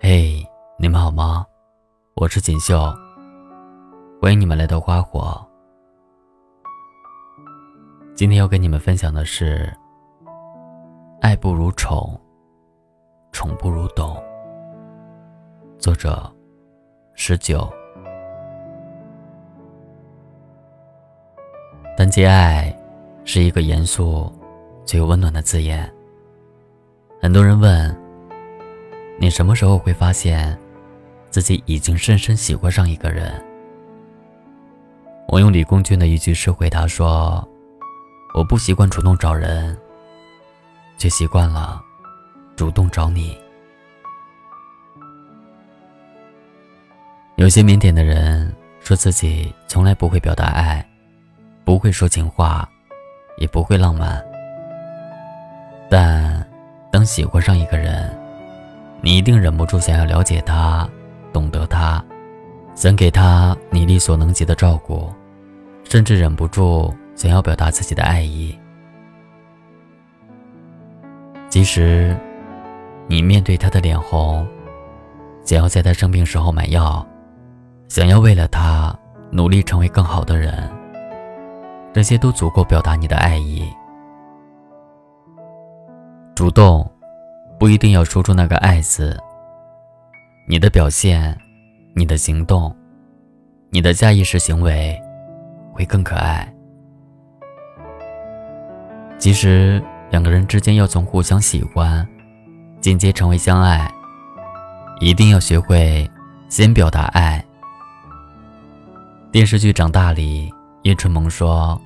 嘿，你们好吗？我是锦绣，欢迎你们来到花火。今天要跟你们分享的是：爱不如宠，宠不如懂。作者：十九。单接爱是一个严肃却又温暖的字眼。很多人问。你什么时候会发现，自己已经深深喜欢上一个人？我用李公俊的一句诗回答说：“我不习惯主动找人，却习惯了主动找你。”有些腼腆的人说自己从来不会表达爱，不会说情话，也不会浪漫。但当喜欢上一个人，你一定忍不住想要了解他，懂得他，想给他你力所能及的照顾，甚至忍不住想要表达自己的爱意。即使你面对他的脸红，想要在他生病时候买药，想要为了他努力成为更好的人，这些都足够表达你的爱意。主动。不一定要说出那个“爱”字，你的表现、你的行动、你的下意识行为，会更可爱。其实，两个人之间要从互相喜欢，间接成为相爱，一定要学会先表达爱。电视剧《长大》里，叶春萌说：“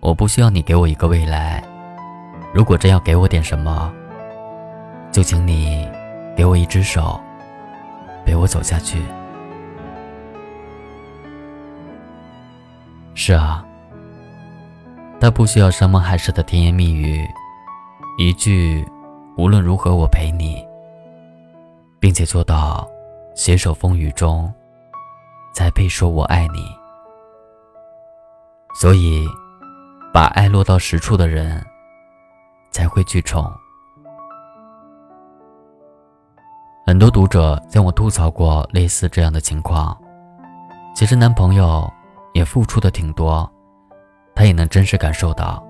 我不需要你给我一个未来，如果真要给我点什么。”就请你给我一只手，陪我走下去。是啊，他不需要山盟海誓的甜言蜜语，一句“无论如何我陪你”，并且做到携手风雨中，才配说我爱你。所以，把爱落到实处的人，才会去宠。很多读者向我吐槽过类似这样的情况，其实男朋友也付出的挺多，他也能真实感受到，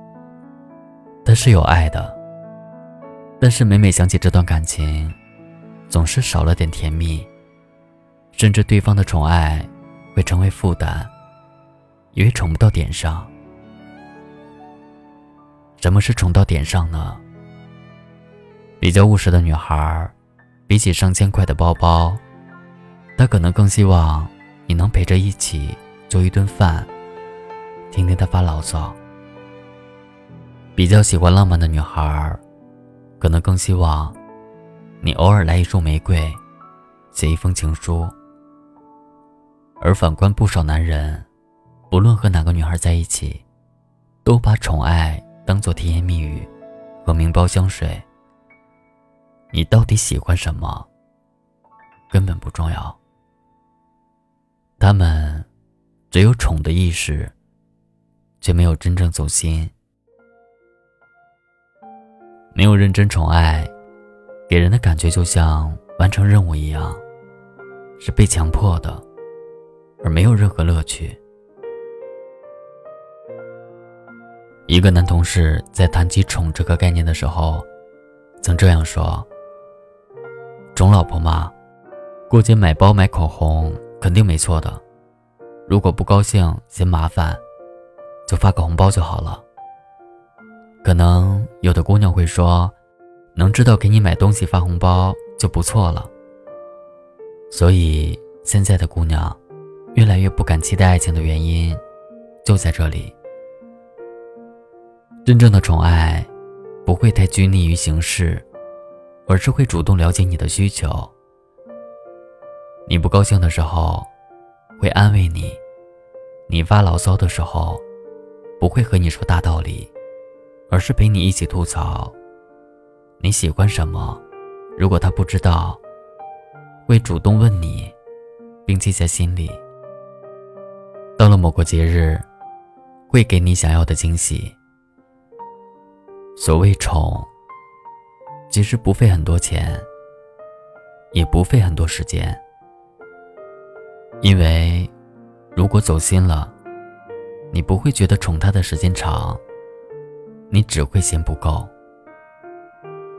他是有爱的，但是每每想起这段感情，总是少了点甜蜜，甚至对方的宠爱会成为负担，因为宠不到点上。什么是宠到点上呢？比较务实的女孩比起上千块的包包，他可能更希望你能陪着一起做一顿饭，听听他发牢骚。比较喜欢浪漫的女孩，可能更希望你偶尔来一束玫瑰，写一封情书。而反观不少男人，不论和哪个女孩在一起，都把宠爱当做甜言蜜语和名包香水。你到底喜欢什么？根本不重要。他们只有宠的意识，却没有真正走心。没有认真宠爱，给人的感觉就像完成任务一样，是被强迫的，而没有任何乐趣。一个男同事在谈起宠这个概念的时候，曾这样说。宠老婆嘛，过节买包买口红肯定没错的。如果不高兴嫌麻烦，就发个红包就好了。可能有的姑娘会说，能知道给你买东西发红包就不错了。所以现在的姑娘，越来越不敢期待爱情的原因，就在这里。真正的宠爱，不会太拘泥于形式。而是会主动了解你的需求。你不高兴的时候，会安慰你；你发牢骚的时候，不会和你说大道理，而是陪你一起吐槽。你喜欢什么？如果他不知道，会主动问你，并记在心里。到了某个节日，会给你想要的惊喜。所谓宠。即使不费很多钱，也不费很多时间。因为，如果走心了，你不会觉得宠他的时间长，你只会嫌不够。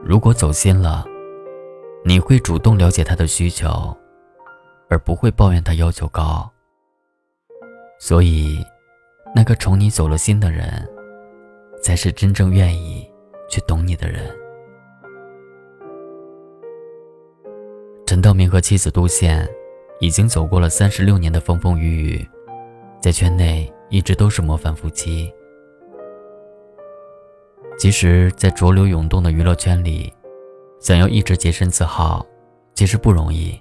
如果走心了，你会主动了解他的需求，而不会抱怨他要求高。所以，那个宠你走了心的人，才是真正愿意去懂你的人。陈道明和妻子杜宪已经走过了三十六年的风风雨雨，在圈内一直都是模范夫妻。其实，在浊流涌动的娱乐圈里，想要一直洁身自好，其实不容易，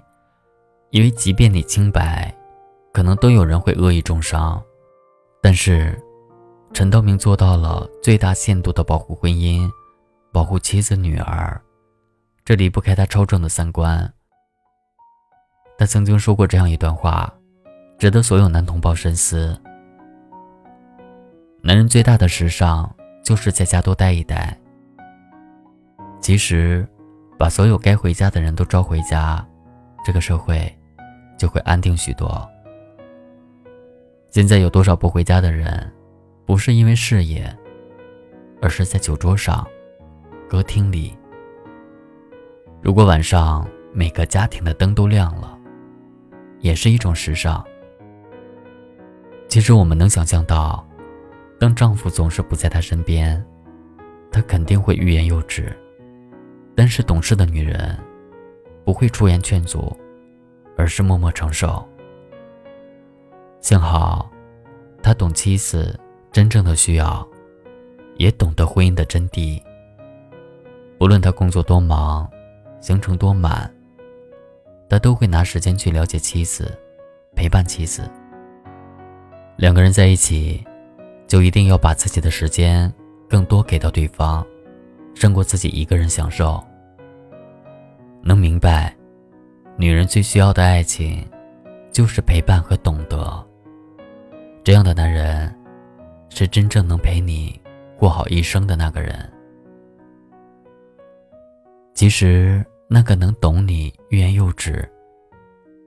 因为即便你清白。可能都有人会恶意重伤，但是陈道明做到了最大限度的保护婚姻，保护妻子女儿，这离不开他超正的三观。他曾经说过这样一段话，值得所有男同胞深思：男人最大的时尚就是在家多待一待。其实，把所有该回家的人都招回家，这个社会就会安定许多。现在有多少不回家的人，不是因为事业，而是在酒桌上、歌厅里。如果晚上每个家庭的灯都亮了，也是一种时尚。其实我们能想象到，当丈夫总是不在她身边，她肯定会欲言又止。但是懂事的女人，不会出言劝阻，而是默默承受。幸好，他懂妻子真正的需要，也懂得婚姻的真谛。不论他工作多忙，行程多满，他都会拿时间去了解妻子，陪伴妻子。两个人在一起，就一定要把自己的时间更多给到对方，胜过自己一个人享受。能明白，女人最需要的爱情，就是陪伴和懂得。这样的男人，是真正能陪你过好一生的那个人。其实，那个能懂你欲言又止，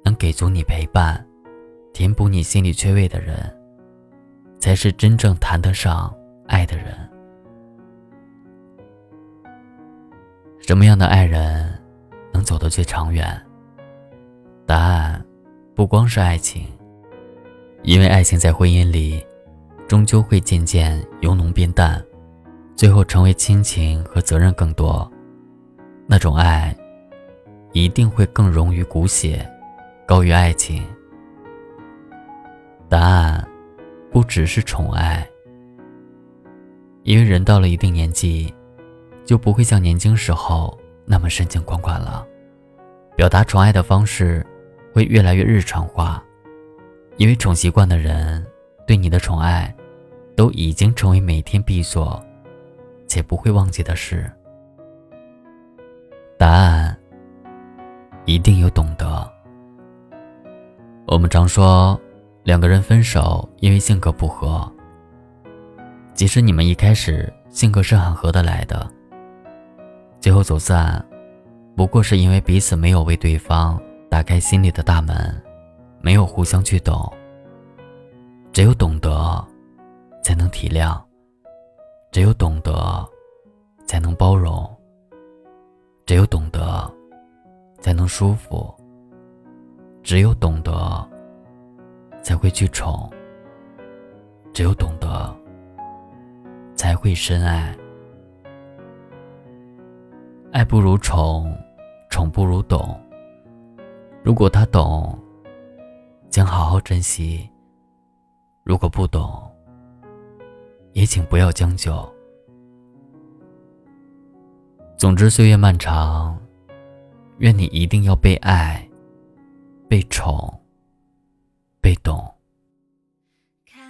能给足你陪伴，填补你心里缺位的人，才是真正谈得上爱的人。什么样的爱人，能走得最长远？答案，不光是爱情。因为爱情在婚姻里，终究会渐渐由浓变淡，最后成为亲情和责任更多。那种爱，一定会更融于骨血，高于爱情。答案，不只是宠爱。因为人到了一定年纪，就不会像年轻时候那么深情款款了，表达宠爱的方式，会越来越日常化。因为宠习惯的人，对你的宠爱，都已经成为每天必做，且不会忘记的事。答案一定有懂得。我们常说，两个人分手因为性格不合。即使你们一开始性格是很合得来的，最后走散，不过是因为彼此没有为对方打开心里的大门。没有互相去懂，只有懂得，才能体谅；只有懂得，才能包容；只有懂得，才能舒服；只有懂得，才会去宠；只有懂得，才会深爱。爱不如宠，宠不如懂。如果他懂。请好好珍惜。如果不懂，也请不要将就。总之，岁月漫长，愿你一定要被爱，被宠，被懂。看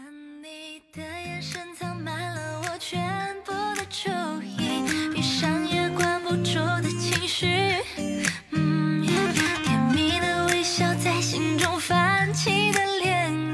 你的眼神藏满了我全部的注意，闭上也关不住的情绪。嗯，甜蜜的微笑在心中泛起的涟漪。